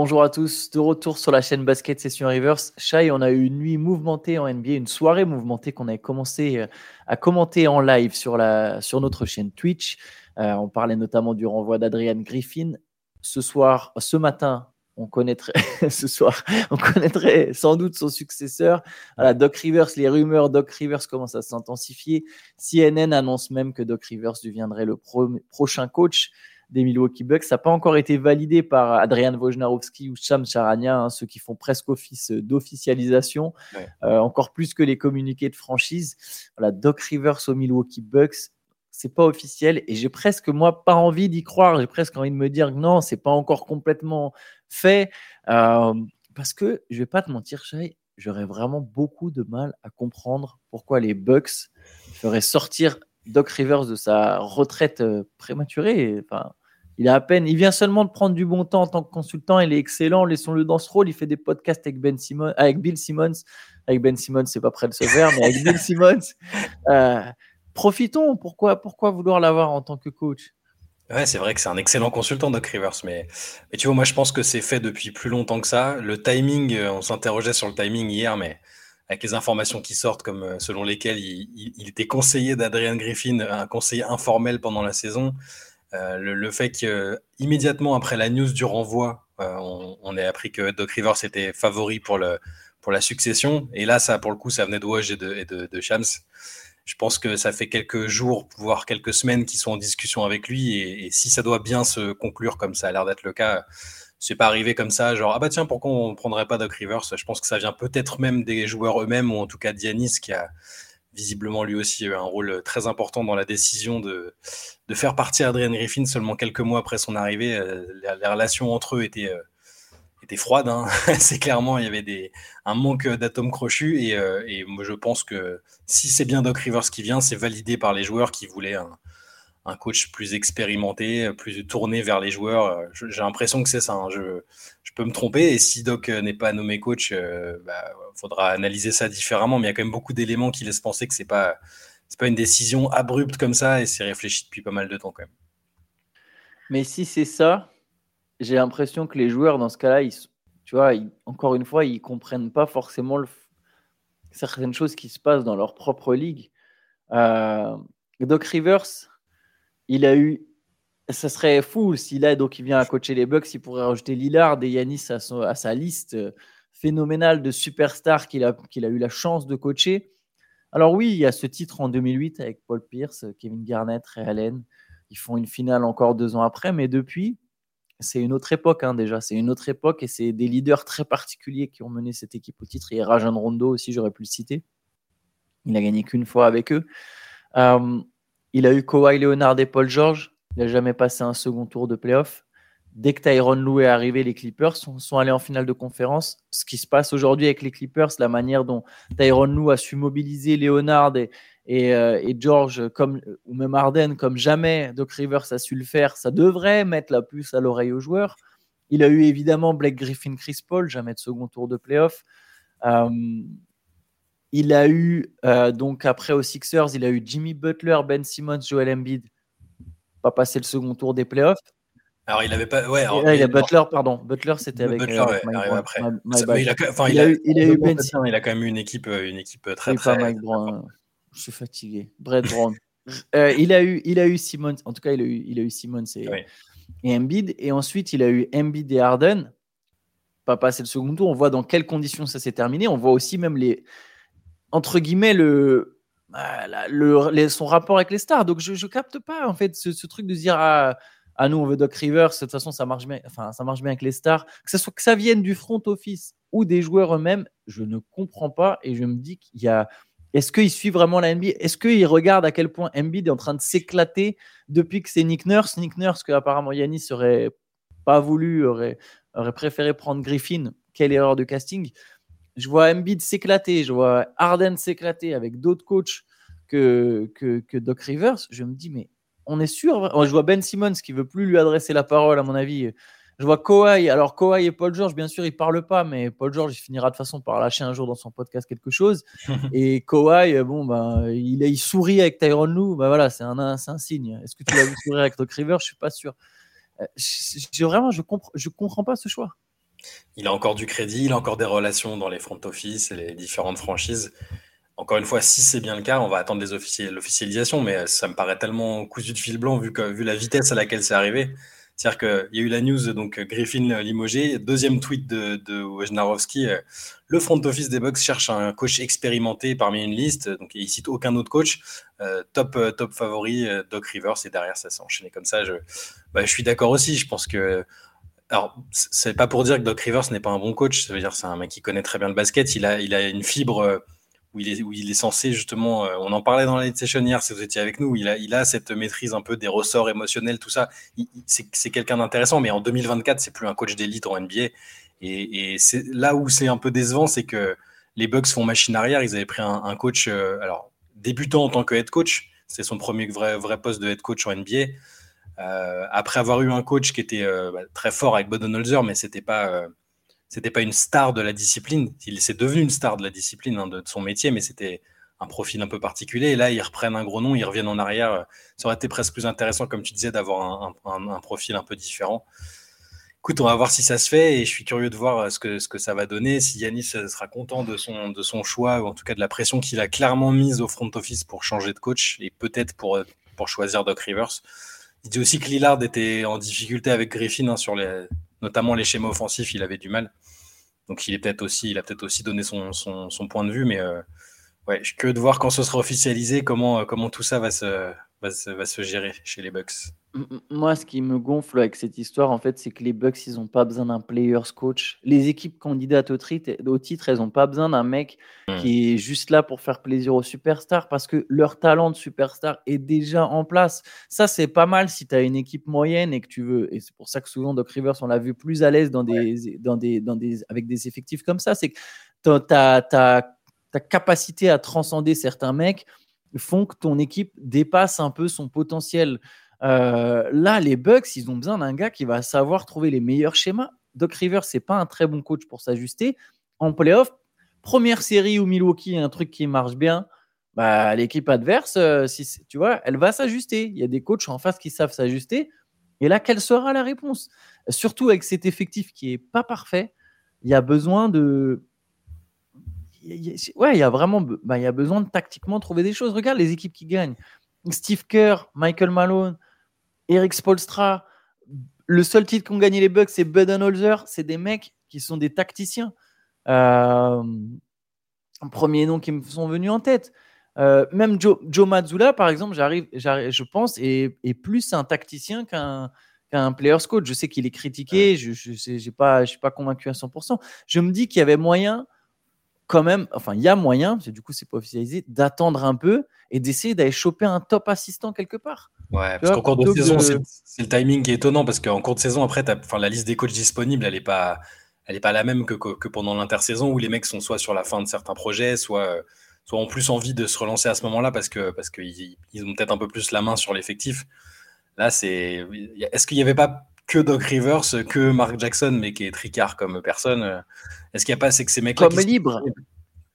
Bonjour à tous, de retour sur la chaîne Basket Session Rivers. Shai, on a eu une nuit mouvementée en NBA, une soirée mouvementée qu'on a commencé euh, à commenter en live sur, la, sur notre chaîne Twitch. Euh, on parlait notamment du renvoi d'Adrian Griffin. Ce soir, ce matin, on connaîtrait, ce soir, on connaîtrait sans doute son successeur. Doc Rivers, les rumeurs Doc Rivers commencent à s'intensifier. CNN annonce même que Doc Rivers deviendrait le prochain coach des Milwaukee Bucks. Ça n'a pas encore été validé par Adrian Wojnarowski ou Sham Charania, hein, ceux qui font presque office d'officialisation, euh, encore plus que les communiqués de franchise. Voilà, Doc Rivers aux Milwaukee Bucks, c'est pas officiel et j'ai presque moi pas envie d'y croire. J'ai presque envie de me dire que non, c'est pas encore complètement fait euh, parce que je vais pas te mentir, Shay, j'aurais vraiment beaucoup de mal à comprendre pourquoi les Bucks feraient sortir Doc Rivers de sa retraite euh, prématurée. Enfin, il a à peine, il vient seulement de prendre du bon temps en tant que consultant. Il est excellent. Laissons-le dans ce rôle. Il fait des podcasts avec Ben avec Bill Simmons. Avec Ben Simmons, c'est pas prêt de se faire, mais avec Bill Simmons. Euh, profitons. Pourquoi, pourquoi vouloir l'avoir en tant que coach? Ouais, c'est vrai que c'est un excellent consultant, Doc Rivers, mais, mais tu vois, moi, je pense que c'est fait depuis plus longtemps que ça. Le timing, euh, on s'interrogeait sur le timing hier, mais avec les informations qui sortent, comme euh, selon lesquelles il, il était conseiller d'Adrian Griffin, un conseiller informel pendant la saison, euh, le, fait qu'immédiatement après la news du renvoi, euh, on, on, a appris que Doc Rivers était favori pour, le, pour la succession. Et là, ça, pour le coup, ça venait de Woj et de, de, Shams. Je pense que ça fait quelques jours, voire quelques semaines qu'ils sont en discussion avec lui. Et, si ça doit bien se conclure comme ça a l'air d'être le cas, c'est pas arrivé comme ça, genre ah bah tiens, pourquoi on prendrait pas Doc Rivers? Je pense que ça vient peut-être même des joueurs eux-mêmes, ou en tout cas Dianis qui a, visiblement lui aussi eu un rôle très important dans la décision de, de faire partir Adrian Griffin seulement quelques mois après son arrivée. Euh, les, relations entre eux étaient, euh, étaient froides. Hein. c'est clairement, il y avait des, un manque d'atomes crochus. Et, euh, et, moi, je pense que si c'est bien Doc Rivers qui vient, c'est validé par les joueurs qui voulaient un coach plus expérimenté, plus tourné vers les joueurs. J'ai l'impression que c'est ça. Hein. Je, je, peux me tromper. Et si Doc n'est pas nommé coach, il bah, faudra analyser ça différemment. Mais il y a quand même beaucoup d'éléments qui laissent penser que c'est pas c'est pas une décision abrupte comme ça et c'est réfléchi depuis pas mal de temps quand même. Mais si c'est ça, j'ai l'impression que les joueurs dans ce cas-là, tu vois, encore une fois, ils comprennent pas forcément certaines choses qui se passent dans leur propre ligue. Euh, Doc Rivers, il a eu. Ça serait fou s'il donc vient à coacher les Bucks, il pourrait rajouter Lillard et Yanis à, sa liste phénoménale de superstars qu'il a, eu la chance de coacher. Alors oui, il y a ce titre en 2008 avec Paul Pierce, Kevin Garnett, Ray Allen. Ils font une finale encore deux ans après, mais depuis, c'est une autre époque hein, déjà. C'est une autre époque et c'est des leaders très particuliers qui ont mené cette équipe au titre. Il y a Rajon Rondo aussi, j'aurais pu le citer. Il a gagné qu'une fois avec eux. Euh, il a eu Kawhi Leonard et Paul George. Il n'a jamais passé un second tour de playoff. Dès que Tyron Lou est arrivé, les Clippers sont, allés en finale de conférence. Ce qui se passe aujourd'hui avec les Clippers, la manière dont Tyron Lou a su mobiliser Leonard et, euh, George, comme, ou même Arden, comme jamais Doc Rivers a su le faire, ça devrait mettre la puce à l'oreille aux joueurs. Il a eu évidemment Blake Griffin, Chris Paul, jamais de second tour de playoff. Euh, il a eu, euh, donc après aux Sixers, il a eu Jimmy Butler, Ben Simmons, Joel Embiid, pas passé le second tour des playoffs. Alors, il avait pas. Ouais, il a Butler, pardon. Butler, c'était avec. Butler, euh, ouais, après. il, a, enfin, il, a, eu, il a eu Ben Il a quand même eu une équipe, euh, une équipe euh, très, très. Pas Mike Brown. Je suis fatigué. Brett Brown. il, a eu, il a eu Simmons. En tout cas, il a eu, il a eu Simmons et, et Embiid. Et ensuite, il a eu Embiid et Harden. Pas passé le second tour. On voit dans quelles conditions ça s'est terminé. On voit aussi même les. Entre guillemets, le. le, son rapport avec les stars. Donc, je ne capte pas, en fait, ce, truc de dire. Ah, ah nous on veut Doc Rivers, de toute façon ça marche bien, enfin ça marche bien avec les stars, que ça soit que ça vienne du front office ou des joueurs eux-mêmes, je ne comprends pas et je me dis qu'il y a est-ce qu'il suit vraiment la NBA Est-ce qu'il regarde à quel point Embiid est en train de s'éclater depuis que c'est Nick Nurse? Nick Nurse, que apparemment Yanis aurait pas voulu, aurait préféré prendre Griffin. Quelle erreur de casting. Je vois Embiid s'éclater, je vois Arden s'éclater avec d'autres coachs que, que, que Doc Rivers. Je me dis, mais on est sûr. Je vois Ben Simmons qui veut plus lui adresser la parole, à mon avis. Je vois Kawhi. Alors, Kawhi et Paul George, bien sûr, ils parlent pas, mais Paul George, il finira de façon par lâcher un jour dans son podcast quelque chose. et Kawhi, bon, ben, il, il sourit avec Tyron Lou. Ben voilà, c'est un, un, signe. Est-ce que tu l'as vu sourire avec Doc River Je suis pas sûr. Euh, je, vraiment, je comprends, je comprends pas ce choix. Il a encore du crédit, il a encore des relations dans les front office et les différentes franchises. Encore une fois, si c'est bien le cas, on va attendre l'officialisation, mais ça me paraît tellement cousu de fil blanc vu, que, vu la vitesse à laquelle c'est arrivé. C'est-à-dire qu'il y a eu la news, donc Griffin limogé, deuxième tweet de, Wojnarowski, euh, le front office des Bucks cherche un coach expérimenté parmi une liste, donc il cite aucun autre coach, euh, top, euh, top favori, Doc Rivers, et derrière ça s'est enchaîné comme ça. Je, bah, je suis d'accord aussi, je pense que alors, c'est pas pour dire que Doc Rivers n'est pas un bon coach. Ça veut dire c'est un mec qui connaît très bien le basket. Il a, il a une fibre où il est, où il est censé justement. on en parlait dans la session hier, si vous étiez avec nous. Il a, il a cette maîtrise un peu des ressorts émotionnels, tout ça. C'est quelqu'un d'intéressant, mais en 2024, c'est plus un coach d'élite en NBA. Et, et c'est là où c'est un peu décevant, c'est que les Bucks font machine arrière. Ils avaient pris un, coach, alors débutant en tant que head coach. C'est son premier vrai, vrai poste de head coach en NBA. Euh, après avoir eu un coach qui était euh, bah, très fort avec Bodenholzer, mais c'était pas euh, pas une star de la discipline. Il s'est devenu une star de la discipline hein, de, son métier, mais c'était un profil un peu particulier. Et là, ils reprennent un gros nom, ils reviennent en arrière. Ça aurait été presque plus intéressant, comme tu disais, d'avoir un, profil un peu différent. Écoute, on va voir si ça se fait et je suis curieux de voir ce que, ce que ça va donner. Si Yanis sera content de son, de son choix, ou en tout cas de la pression qu'il a clairement mise au front office pour changer de coach et peut-être pour, pour choisir Doc Rivers. Il dit aussi que Lillard était en difficulté avec Griffin hein, sur les, notamment les schémas offensifs, il avait du mal. Donc il est peut-être aussi, il a peut-être aussi donné son, son, point de vue, mais euh, ouais, que de voir quand ce sera officialisé, comment, comment tout ça va se, va se, gérer chez les Bucks. Moi, ce qui me gonfle avec cette histoire, en fait, c'est que les Bucks, ils n'ont pas besoin d'un players coach. Les équipes candidates au, au titre, elles n'ont pas besoin d'un mec hmm. qui est juste là pour faire plaisir aux superstars parce que leur talent de superstar est déjà en place. Ça, c'est pas mal si tu as une équipe moyenne et que tu veux. Et c'est pour ça que souvent, Doc Rivers, on l'a vu plus à l'aise dans des, dans des, dans des, avec des effectifs comme ça. C'est que ta, ta, ta capacité à transcender certains mecs font que ton équipe dépasse un peu son potentiel. Euh, là, les Bucks, ils ont besoin d'un gars qui va savoir trouver les meilleurs schémas. Doc Rivers, c'est pas un très bon coach pour s'ajuster. En playoff, première série où Milwaukee a un truc qui marche bien, bah, l'équipe adverse, euh, si, tu vois, elle va s'ajuster. Il y a des coachs en face qui savent s'ajuster. Et là, quelle sera la réponse? Surtout avec cet effectif qui est pas parfait, il y a besoin de ouais, il y a vraiment bah, il y a besoin de tactiquement trouver des choses. Regarde les équipes qui gagnent. Steve Kerr, Michael Malone, Eric Spolstra. Le seul titre qu'ont gagné les Bucks, c'est Budenholzer. C'est des mecs qui sont des tacticiens. Euh, premier nom qui me sont venus en tête. Euh, même Joe, Joe Mazzulla, par exemple, j'arrive, je pense, est, est, plus un tacticien qu'un qu'un player's coach. Je sais qu'il est critiqué, je ne je, pas, je suis pas convaincu à 100%. Je me dis qu'il y avait moyen quand même, enfin, il y a moyen, parce que du coup, c'est pas officialisé, d'attendre un peu et d'essayer d'aller choper un top assistant quelque part. Ouais, parce qu'en cours de saison, c'est le timing qui est étonnant, parce qu'en cours de saison, après, la liste des coachs disponibles, elle n'est pas, elle est pas la même que, que, pendant l'intersaison, où les mecs sont soit sur la fin de certains projets, soit, soit ont plus envie de se relancer à ce moment-là, parce qu'ils parce que ils ont peut-être un peu plus la main sur l'effectif. Là, c'est. Est-ce qu'il n'y avait pas que Doc Rivers, que Mark Jackson, mais qui est tricard comme personne. Euh, est-ce qu'il n'y a pas, c'est que ces mecs Comme libre.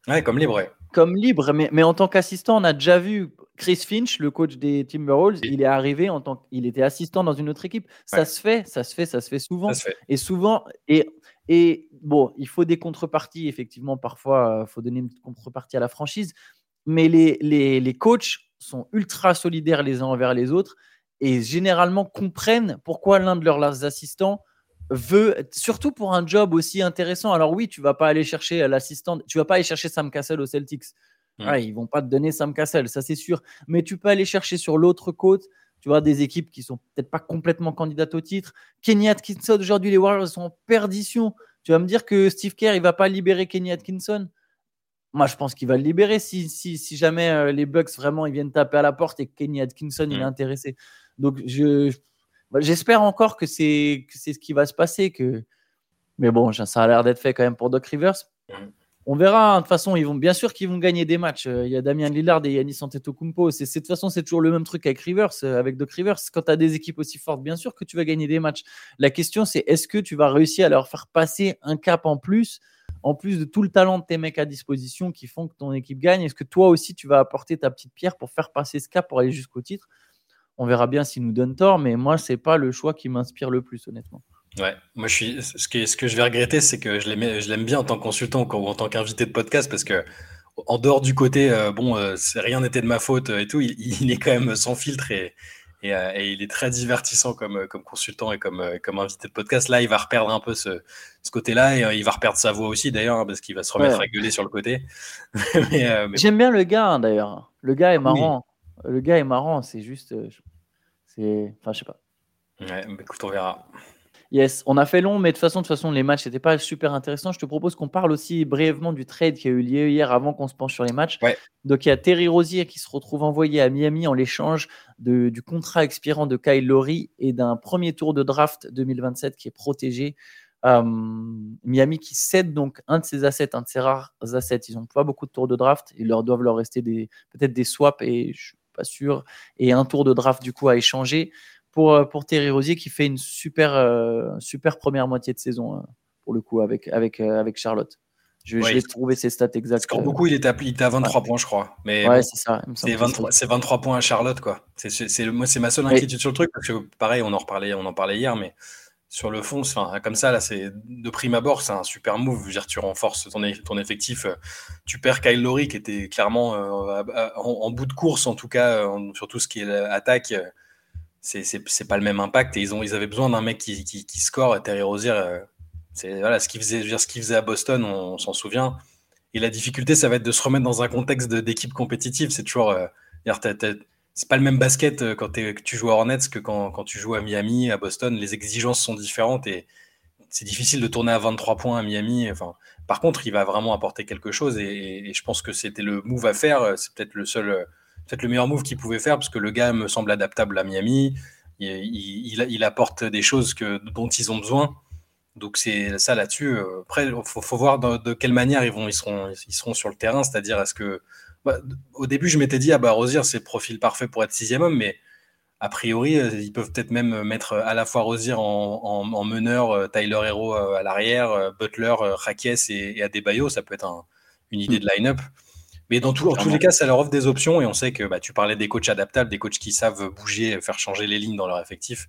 Ouais, comme libre, ouais. Comme libre, mais, mais en tant qu'assistant, on a déjà vu Chris Finch, le coach des Timberwolves, il est arrivé en tant qu'il était assistant dans une autre équipe. Ça se fait, ça se fait, ça se fait souvent. Et souvent, et, et bon, il faut des contreparties, effectivement, parfois, il euh, faut donner une contrepartie à la franchise, mais les, les, les coachs sont ultra solidaires les uns envers les autres et généralement comprennent pourquoi l'un de leurs assistants veut, surtout pour un job aussi intéressant. Alors oui, tu vas pas aller chercher l'assistant, tu vas pas aller chercher Sam Cassell au Celtics. Ils mmh. ils vont pas te donner Sam Cassell, ça c'est sûr. Mais tu peux aller chercher sur l'autre côte, tu vois, des équipes qui sont peut-être pas complètement candidates au titre. Kenny Atkinson, aujourd'hui, les Warriors sont en perdition. Tu vas me dire que Steve Kerr, il va pas libérer Kenny Atkinson? Moi, je pense qu'il va le libérer si, si, si jamais euh, les Bucks vraiment ils viennent taper à la porte et que Kenny Atkinson il est mmh. intéressé. Donc, je, bah, j'espère encore que c'est, c'est ce qui va se passer. Que... Mais bon, ça a l'air d'être fait quand même pour Doc Rivers. Mm. On verra. Hein. De toute façon, ils vont bien sûr qu'ils vont gagner des matchs. Euh, il y a Damien Lillard et Yannis Antetokounmpo. C'est, c'est, de toute façon, c'est toujours le même truc avec Rivers, euh, avec Doc Rivers. Quand tu as des équipes aussi fortes, bien sûr que tu vas gagner des matchs. La question, c'est est-ce que tu vas réussir à leur faire passer un cap en plus, en plus de tout le talent de tes mecs à disposition qui font que ton équipe gagne Est-ce que toi aussi, tu vas apporter ta petite pierre pour faire passer ce cap pour aller jusqu'au titre? On verra bien s'il nous donne tort, mais moi, c'est pas le choix qui m'inspire le plus, honnêtement. Ouais, moi je suis. Ce que, ce je vais regretter, c'est que je l'aime, bien en tant que consultant ou en tant qu'invité de podcast parce que en dehors du côté, euh, bon, euh, rien n'était de ma faute et tout, il, est quand même sans filtre et, euh, et, il est très divertissant comme, comme consultant et comme, comme invité de podcast. Là, il va reperdre un peu ce, ce côté-là et il va reperdre sa voix aussi d'ailleurs hein, parce qu'il va se remettre à gueuler sur le côté. J'aime bien le gars hein, d'ailleurs. Le gars est marrant. Le gars est marrant. C'est juste, c'est, enfin, je sais pas. Ouais, écoute, on verra. Yes, on a fait long, mais de toute façon, de toute façon, les matchs n'étaient pas super intéressants. Je te propose qu'on parle aussi brièvement du trade qui a eu lieu hier avant qu'on se penche sur les matchs. Donc, il y a Terry Rosier qui se retrouve envoyé à Miami en l'échange du contrat expirant de Kyle Lowry et d'un premier tour de draft 2027 qui est protégé. Euh, Miami qui cède donc un de ses assets, un de ses rares assets. Ils n'ont pas beaucoup de tours de draft. Ils leur doivent leur rester peut-être des swaps et je suis pas sûr. Et un tour de draft du coup à échanger pour, euh, pour Terry Rosier qui fait une super, euh, super première moitié de saison, euh, pour le coup, avec, avec, avec Charlotte. Je, vais trouver ses stats exactes. Score beaucoup, il est à, il à 23 points, je crois. Mais ouais, c'est ça. C'est 23, 23, points à Charlotte, quoi. C'est c'est ma seule inquiétude sur le truc, parce que pareil, on en reparlait, on en parlait hier, mais sur le fond, comme ça, là, c'est de prime abord, c'est un super move. Je veux dire, tu renforces ton, ton effectif. Tu perds Kyle Lowry, qui était clairement en, bout de course, en tout cas, sur tout ce qui est attaque c'est pas le même impact. Et ils, ont, ils avaient besoin d'un mec qui, qui, score. Terry Rozier, euh, c'est voilà, ce qu'il faisait, qu'il faisait à Boston, on, s'en souvient. Et la difficulté, ça va être de se remettre dans un contexte d'équipe compétitive. C'est toujours. Euh, c'est pas le même basket euh, quand tu joues à Hornets que quand, quand, tu joues à Miami, à Boston. Les exigences sont différentes et c'est difficile de tourner à 23 points à Miami. Enfin, par contre, il va vraiment apporter quelque chose et, et je pense que c'était le move à faire. C'est peut-être le seul peut-être le meilleur move qu'il pouvait faire parce que le gars me semble adaptable à Miami. Il, il, apporte des choses que, dont ils ont besoin. Donc c'est ça là-dessus. Euh, après, il faut, voir de, quelle manière ils, vont, ils, seront, ils seront sur le terrain. C'est-à-dire, est-ce que. Bah, au début, je m'étais dit, ah bah, Rosier, c'est le profil parfait pour être sixième homme, mais a priori, euh, ils peuvent peut-être même mettre à la fois Rosier en, meneur, euh, Tyler Hero à l'arrière, Butler, Rakies et, et Adebayo. Ça peut être une idée de line-up. Mais dans tous les cas, ça leur offre des options et on sait que bah, tu parlais des coachs adaptables, des coachs qui savent bouger, faire changer les lignes dans leur effectif.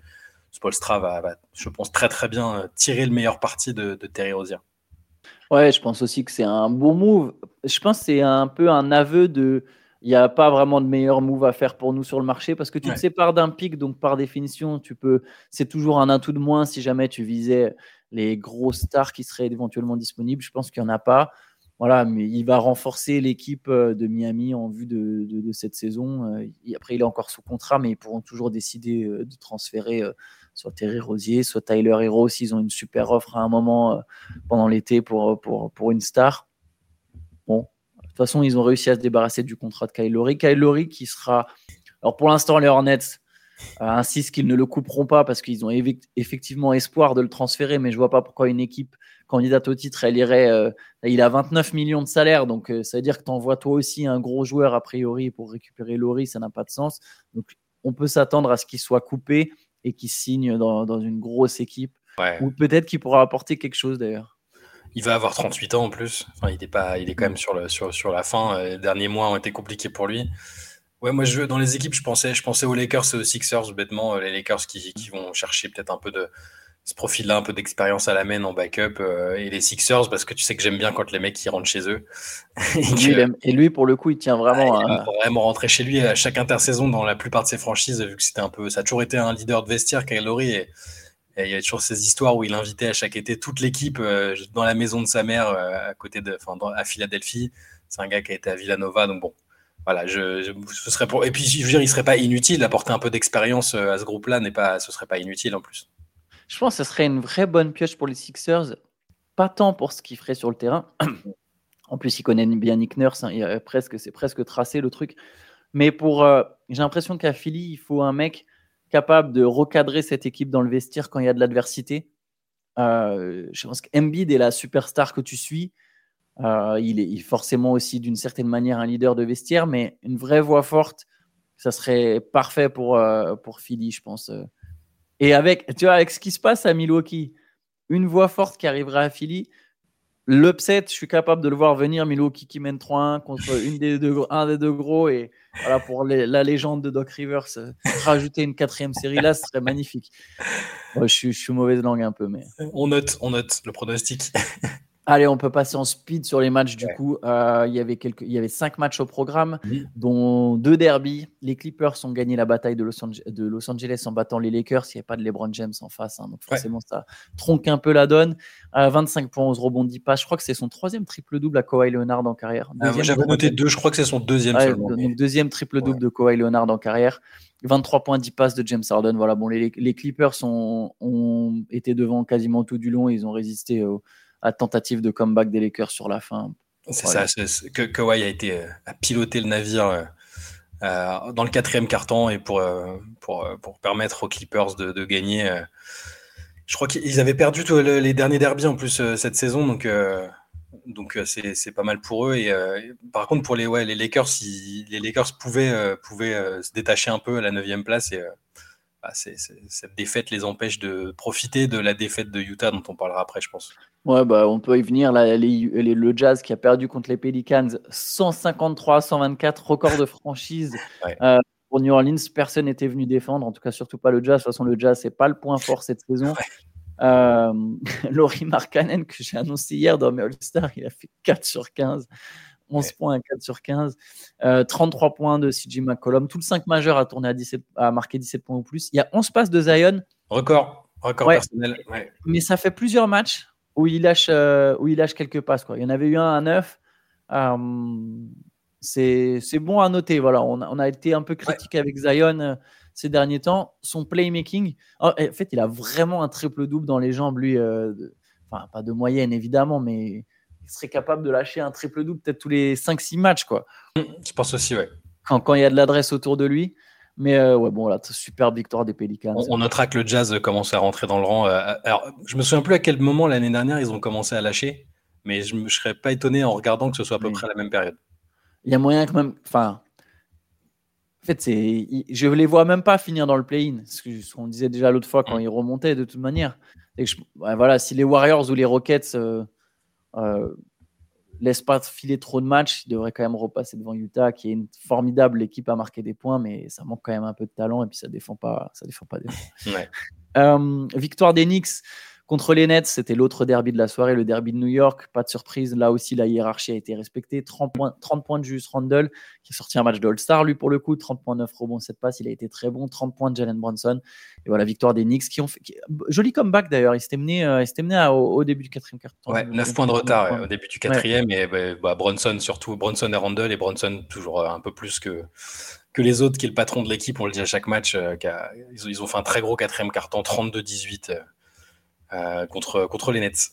Spolstra va, je pense, très très bien euh, tirer le meilleur parti de, Terry Rozier. Ouais, je pense aussi que c'est un bon move. Je pense que c'est un peu un aveu de. Il n'y a pas vraiment de meilleur move à faire pour nous sur le marché parce que tu te sépares d'un pic, donc par définition, tu peux. C'est toujours un atout de moins si jamais tu visais les grosses stars qui seraient éventuellement disponibles. Je pense qu'il n'y en a pas. Voilà, mais il va renforcer l'équipe euh, de Miami en vue de, cette saison. Euh, après, il est encore sous contrat, mais ils pourront toujours décider euh, de transférer soit Terry Rosier, soit Tyler Hero s'ils ont une super offre à un moment pendant l'été pour, pour, une star. Bon, de toute façon, ils ont réussi à se débarrasser du contrat de. Kyle Lowry qui sera. Alors pour l'instant, les Hornets insistent qu'ils ne le couperont pas parce qu'ils ont effectivement espoir de le transférer, mais je vois pas pourquoi une équipe candidate au titre, elle irait. Euh, il a 29 millions de salaire, donc euh, ça veut dire que tu envoies toi aussi un gros joueur a priori pour récupérer Laurie, ça n'a pas de sens. Donc on peut s'attendre à ce qu'il soit coupé et qu'il signe dans, une grosse équipe, ou peut-être qu'il pourra apporter quelque chose d'ailleurs. Il va avoir 38 ans en plus. Enfin, il est pas, il est quand même sur le sur, sur la fin. Euh, les derniers mois ont été compliqués pour lui. Ouais, moi je dans les équipes, je pensais, je pensais aux Lakers et aux Sixers bêtement, les Lakers qui, qui vont chercher peut-être un peu de ce profil-là, un peu d'expérience à la main en backup, euh, et les Sixers, parce que tu sais que j'aime bien quand les mecs qui rentrent chez eux. et, lui, pour le coup, il tient vraiment. il à... vraiment rentrer chez lui à chaque intersaison dans la plupart de ses franchises, vu que c'était un peu, ça a toujours été un leader de vestiaire, Kyle Lowry, et, il y a toujours ces histoires où il invitait à chaque été toute l'équipe euh, dans la maison de sa mère, euh, à côté de, enfin, à Philadelphie. C'est un gars qui a été à Villanova, donc bon. Voilà, je, ce serait pour... Et puis, je veux dire, il serait pas inutile d'apporter un peu d'expérience à ce groupe-là, n'est pas, ce serait pas inutile en plus. Je pense que ce serait une vraie bonne pioche pour les Sixers, pas tant pour ce qu'il ferait sur le terrain. en plus, il connaît bien Nick Nurse, hein, presque, c'est presque tracé le truc. Mais pour, euh, j'ai l'impression qu'à Philly, il faut un mec capable de recadrer cette équipe dans le vestiaire quand il y a de l'adversité. Euh, je pense qu'Embiid est la superstar que tu suis. Euh, il, est, forcément aussi d'une certaine manière un leader de vestiaire, mais une vraie voix forte, ça serait parfait pour, pour Philly, je pense. Et avec, tu vois, avec ce qui se passe à Milwaukee, une voix forte qui arrivera à Philly, l'upset, je suis capable de le voir venir. Milwaukee qui mène 3-1 contre une des deux, un des deux gros. Et voilà, pour la légende de Doc Rivers, euh, rajouter une quatrième série là, ce serait magnifique. je, je suis mauvaise langue un peu, mais. On note, on note le pronostic. Allez, on peut passer en speed sur les matchs du coup. Euh, il, y avait quelques, il y avait cinq matchs au programme, dont deux derbies. Les Clippers ont gagné la bataille de Los, Angeles, de Los Angeles en battant les Lakers. Il n'y avait pas de LeBron James en face, hein, donc forcément ça tronque un peu la donne. 25 points, 11 rebonds, 10 pas. Je crois que c'est son troisième triple-double à Kawhi Leonard en carrière. Ah, j'avais noté deux, je crois que c'est son deuxième seulement. Donc, deuxième triple-double de Kawhi Leonard en carrière. 23 points, 10 passes de James Harden. Voilà, bon, les, Clippers ont été devant quasiment tout du long. Ils ont résisté au à tentative de comeback des Lakers sur la fin. C'est ça, que Kawhi a été euh, à piloter le navire euh, euh, dans le quatrième carton et pour, pour, pour permettre aux Clippers de, de gagner. je crois qu'ils avaient perdu tous les derniers derbies en plus cette saison, donc donc c'est pas mal pour eux. Et par contre pour les ouais les Lakers, les Lakers pouvaient pouvaient se détacher un peu à la neuvième place et bah, cette défaite les empêche de profiter de la défaite de Utah dont on parlera après, je pense. Ouais, bah, on peut y venir. Là, le Jazz qui a perdu contre les Pelicans 153-124, record de franchise. Euh, pour New Orleans, personne n'était venu défendre, en tout cas surtout pas le Jazz. De toute façon, le Jazz, c'est pas le point fort cette saison. Euh, Laurie Markkanen, que j'ai annoncé hier dans mes All-Stars, il a fait 4 sur 15. 11 points à 4 sur 15. 33 euh, points de CJ McCollum. Tout le 5 majeur a, tourné à, 17, a marqué 17 points ou plus. Il y a 11 passes de Zion. Record. Record personnel. Mais ça fait plusieurs matchs où il lâche, euh, où il lâche quelques passes. Quoi. Il y en avait eu un à 9. Euh, c'est bon à noter. Voilà, on, a, on a été un peu critique avec Zion ces derniers temps. Son playmaking, en fait, il a vraiment un triple-double dans les jambes, lui. enfin, pas de moyenne, évidemment, mais il serait capable de lâcher un triple-double peut-être tous les 5-6 matchs. Quoi. Je pense aussi, ouais. Quand, quand il y a de l'adresse autour de lui. Mais euh, ouais, bon, là, super victoire des Pélicans. On, notera que le Jazz commence à rentrer dans le rang. Euh, alors, je me souviens plus à quel moment l'année dernière ils ont commencé à lâcher, mais je ne serais pas étonné en regardant que ce soit à peu près la même période. Il y a moyen que même. Enfin, en fait, c'est, je ne les vois même pas finir dans le play-in. Ce qu'on disait déjà l'autre fois quand mm. ils remontaient, de toute manière. Et voilà, si les Warriors ou les Rockets euh, euh, laisse pas filer trop de matchs. Il devrait quand même repasser devant Utah, qui est une formidable équipe à marquer des points, mais ça manque quand même un peu de talent et puis ça défend pas, ça défend pas. Des euh, victoire des Knicks Contre les Nets, c'était l'autre derby de la soirée, le derby de New York. Pas de surprise, là aussi, la hiérarchie a été respectée. 30 points, 30 points de Julius Randle, qui a sorti un match de All-Star, lui, pour le coup. 30 points, 9 rebonds, 7 passes. Il a été très bon. 30 points de Jalen Brunson. Et voilà, victoire des Knicks, qui ont fait. joli comeback d'ailleurs. Menés, euh, mené au, début du quatrième quart. Ouais, 9 points de retard au début du quatrième. Et bah, bah, Brunson, surtout. Brunson et Randle. Et Brunson, toujours euh, un peu plus que que les autres, qui est le patron de l'équipe, on le dit à chaque match, euh, ils, ont, fait un très gros quatrième carton, 32-18. Euh, contre, contre les Nets.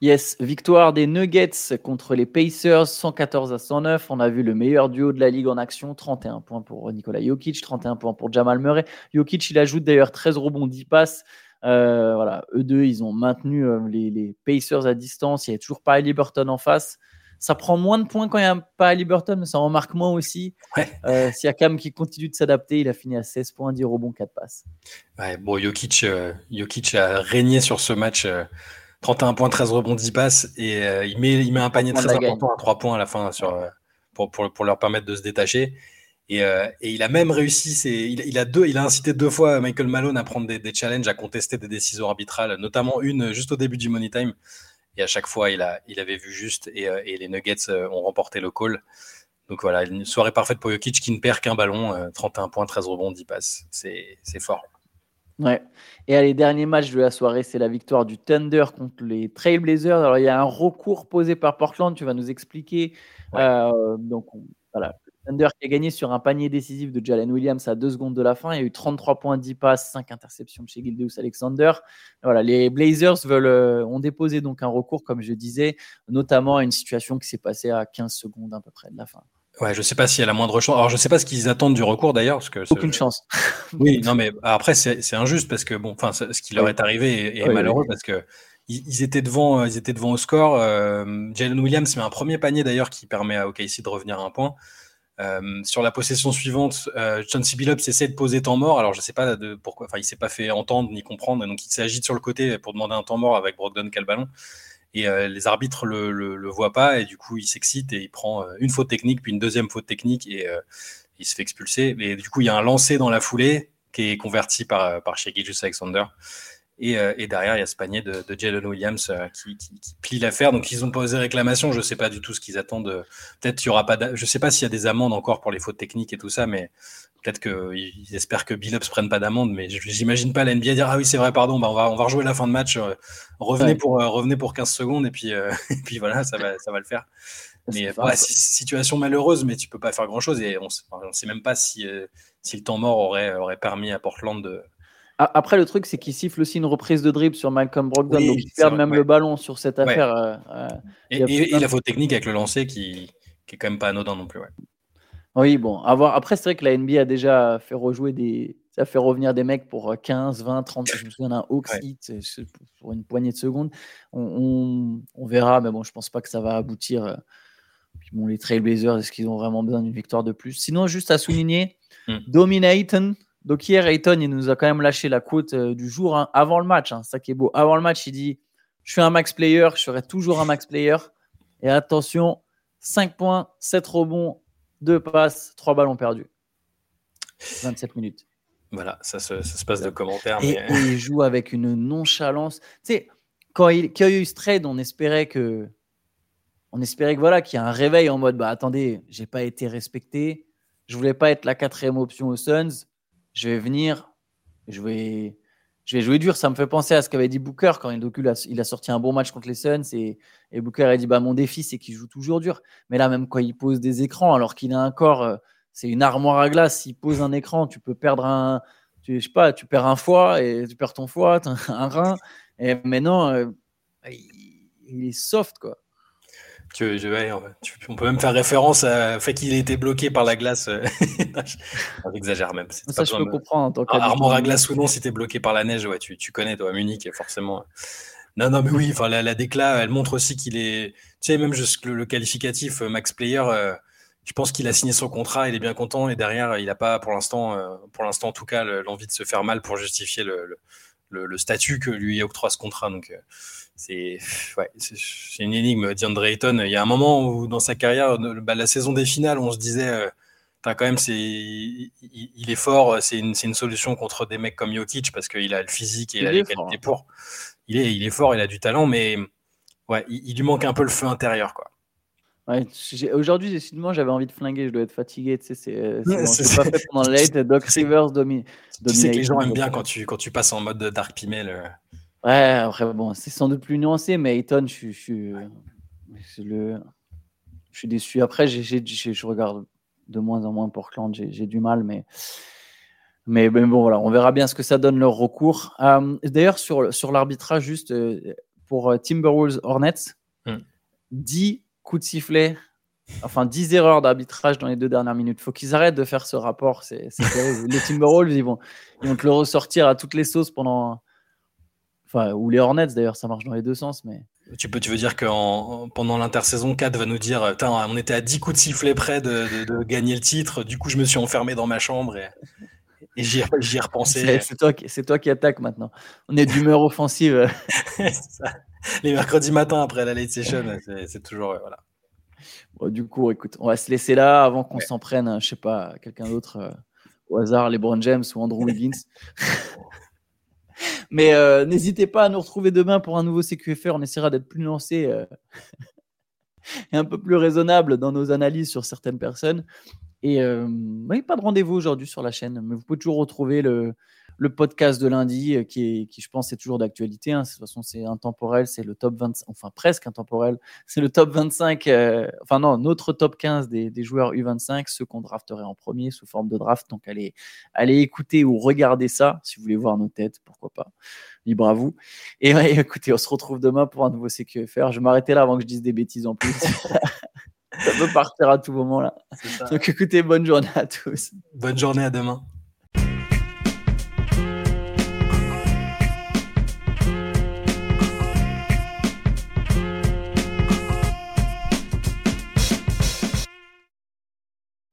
Yes, victoire des Nuggets contre les Pacers, 114 à 109. On a vu le meilleur duo de la ligue en action, 31 points pour Nikola Jokic, 31 points pour Jamal Murray. Jokic, il ajoute d'ailleurs 13 rebonds, 10 passes. Euh, voilà, eux deux, ils ont maintenu euh, les, Pacers à distance. Il n'y a toujours pas Burton en face. Ça prend moins de points quand il n'y a pas Liberton, mais ça en marque moins aussi. Ouais. Euh, Siakam qui continue de s'adapter, il a fini à 16 points, 10 rebonds, 4 passes. Ouais, bon, Jokic, euh, Jokic a régné sur ce match. 31 euh, points, 13 rebonds, 10 passes. Et il, met, il met un panier très important à 3 points à la fin sur, pour, pour, pour, leur permettre de se détacher. Et, et il a même réussi, il, il, a deux, il a incité deux fois Michael Malone à prendre des, des, challenges, à contester des décisions arbitrales, notamment une juste au début du Money Time et à chaque fois, il, a, il avait vu juste et, euh, les Nuggets euh, ont remporté le call. Donc voilà, une soirée parfaite pour Jokic qui ne perd qu'un ballon, 31 euh, points, 13 rebonds, 10 passes. C'est fort. Ouais. Et les derniers matchs de la soirée, c'est la victoire du Thunder contre les Trailblazers. Alors, il y a un recours posé par Portland, tu vas nous expliquer. donc, voilà, Thunder qui a gagné sur un panier décisif de Jalen Williams à 2 secondes de la fin. Il y a eu 33 points, 10 passes, 5 interceptions de chez Gildeus Alexander. Voilà, les Blazers veulent, euh, ont déposé donc un recours, comme je disais, notamment à une situation qui s'est passée à 15 secondes à peu près de la fin. Ouais, je sais pas s'il y a la moindre chance. Alors, je sais pas ce qu'ils attendent du recours d'ailleurs, parce que aucune chance. oui, non, mais après c'est injuste parce que bon, enfin, ce qui leur est arrivé est, malheureux parce que ils, étaient devant, ils étaient devant au score. Euh, Jalen Williams met un premier panier d'ailleurs qui permet à OKC de revenir à un point. Euh, sur la possession suivante, euh, John C. Essaie de poser temps mort. Alors je sais pas de pourquoi, enfin il s'est pas fait entendre ni comprendre, donc il s'agite sur le côté pour demander un temps mort avec Brogdon qui ballon. et les arbitres le, le, voient pas et du coup il s'excite et il prend une faute technique puis une deuxième faute technique et il se fait expulser. Et du coup, il y a un lancer dans la foulée qui est converti par, par Alexander. Euh, et, derrière, il y a ce panier de, de Jalen Williams euh, qui, plie l'affaire. Donc, ils ont posé réclamation. Je ne sais pas du tout ce qu'ils attendent. Peut-être qu'il y aura pas. Je ne sais pas s'il y a des amendes encore pour les fautes techniques et tout ça, mais peut-être qu'ils espèrent que Billups prenne pas d'amende. Mais j'imagine pas la NBA dire Ah oui, c'est vrai, pardon, bah, on, va, on va rejouer la fin de match. Euh, revenez, pour, revenez pour 15 secondes et puis, et puis voilà, ça va, ça va le faire. Mais situation malheureuse, mais tu peux pas faire grand chose. Et on ne sait même pas si, si le temps mort aurait, aurait permis à Portland de après, le truc, c'est qu'il siffle aussi une reprise de dribble sur Malcolm Brogdon, donc il perd même le ballon sur cette affaire. Euh, euh, et, la faute technique avec le lancer qui, qui est quand même pas anodin non plus. Oui, bon, après, c'est vrai que la NBA a déjà fait rejouer des. Ça fait revenir des mecs pour 15, 20, 30. Je me souviens d'un Hawks hit euh, pour une poignée de secondes. On, on, verra, mais bon, je pense pas que ça va aboutir. Puis bon, les Trailblazers, est-ce qu'ils ont vraiment besoin d'une victoire de plus? Sinon, juste à souligner, hmm. Dominaton, donc hier, Ayton, il nous a quand même lâché la quote euh, du jour hein, avant le match. Hein, ça qui est beau. Avant le match, il dit Je suis un max player, je serai toujours un max player. Et attention, 5 points, 7 rebonds, 2 passes, 3 ballons perdus. 27 minutes. Voilà, ça se, passe de commentaires. Et, il joue avec une nonchalance. Tu sais, quand il, y a eu ce trade, on espérait que. On espérait que voilà, qu'il y a un réveil en mode bah attendez, j'ai pas été respecté, je voulais pas être la quatrième option aux Suns, je vais venir, je vais, jouer dur. Ça me fait penser à ce qu'avait dit Booker quand il a, il sorti un bon match contre les Suns et, Booker a dit bah, Mon défi, c'est qu'il joue toujours dur. Mais là, même quand il pose des écrans, alors qu'il a un corps, euh, c'est une armoire à glace. S'il pose un écran, tu peux perdre un. Tu, je sais pas, tu perds un foie et tu perds ton foie, un rein. Et maintenant, euh, il est soft, quoi on peut même faire référence au fait qu'il ait été bloqué par la glace. Euh, J'exagère même. Ça, je peux comprendre. En armoire à glace ou non, si tu es bloqué par la neige, ouais, tu, connais, toi, Munich, forcément. Non, non, mais oui, enfin, la, déclat, elle montre aussi qu'il est. Tu sais, même le, qualificatif euh, Max Player, euh, je pense qu'il a signé son contrat, il est bien content, et derrière, il n'a pas, pour l'instant, pour l'instant en tout cas, l'envie de se faire mal pour justifier le, le, statut que lui octroie ce contrat. Donc, c'est ouais, une énigme. DeAndre Ayton, il y a un moment où dans sa carrière, bah, la saison des finales, on se disait, euh, quand même, c'est, il, est fort, c'est une, une, solution contre des mecs comme Jokic parce qu'il a le physique et il, a les qualités pour. Il est, il est fort, il a du talent, mais ouais, il, lui manque un peu le feu intérieur, quoi. Ouais, aujourd'hui, décidément, j'avais envie de flinguer. Je dois être fatigué. Tu sais, c'est, euh, pas fait pendant late. Doc Rivers domine. Tu sais que les gens aiment bien quand tu, quand tu passes en mode Dark Pimel. Euh. Ouais, après, bon, c'est sans doute plus nuancé, mais Ayton, je, je, je, le, je suis déçu. Après, je regarde de moins en moins Portland, j'ai du mal, mais, mais, bon, voilà, on verra bien ce que ça donne leur recours. Euh, d'ailleurs, sur, sur l'arbitrage, juste euh, pour euh, Timberwolves Hornets, 10 coups de sifflet, enfin 10 erreurs d'arbitrage dans les deux dernières minutes. faut qu'ils arrêtent de faire ce rapport. C'est les Timberwolves, ils vont, ils vont te le ressortir à toutes les sauces pendant Enfin, ou les Hornets d'ailleurs, ça marche dans les deux sens. Mais... Tu, peux, tu veux dire que pendant l'intersaison, 4 va nous dire on était à 10 coups de sifflet près de, gagner le titre, du coup je me suis enfermé dans ma chambre et, et j'y ai repensé. C'est toi qui attaque maintenant. On est d'humeur offensive. Les mercredis matins après la late session, c'est toujours. voilà. du coup, écoute, on va se laisser là avant qu'on s'en prenne, je sais pas, quelqu'un d'autre euh, au hasard, les Brown James ou Andrew Wiggins. Mais euh, n'hésitez pas à nous retrouver demain pour un nouveau CQFR. On essaiera d'être plus lancé euh, et un peu plus raisonnable dans nos analyses sur certaines personnes. Et euh, oui, pas de rendez-vous aujourd'hui sur la chaîne, mais vous pouvez toujours retrouver le, le podcast de lundi, euh, qui, est, qui je pense est toujours d'actualité. Hein. De toute façon, c'est intemporel, c'est le top 25, enfin presque intemporel. C'est le top 25, euh, enfin non, notre top 15 des, des, joueurs U25, ceux qu'on drafterait en premier sous forme de draft. Donc allez, allez écouter ou regarder ça si vous voulez voir nos têtes, pourquoi pas. Libre à vous. Et écoutez, on se retrouve demain pour un nouveau CQFR. Je vais m'arrêter là avant que je dise des bêtises en plus. ça peut partir à tout moment là. Donc écoutez, bonne journée à tous. Bonne journée à demain.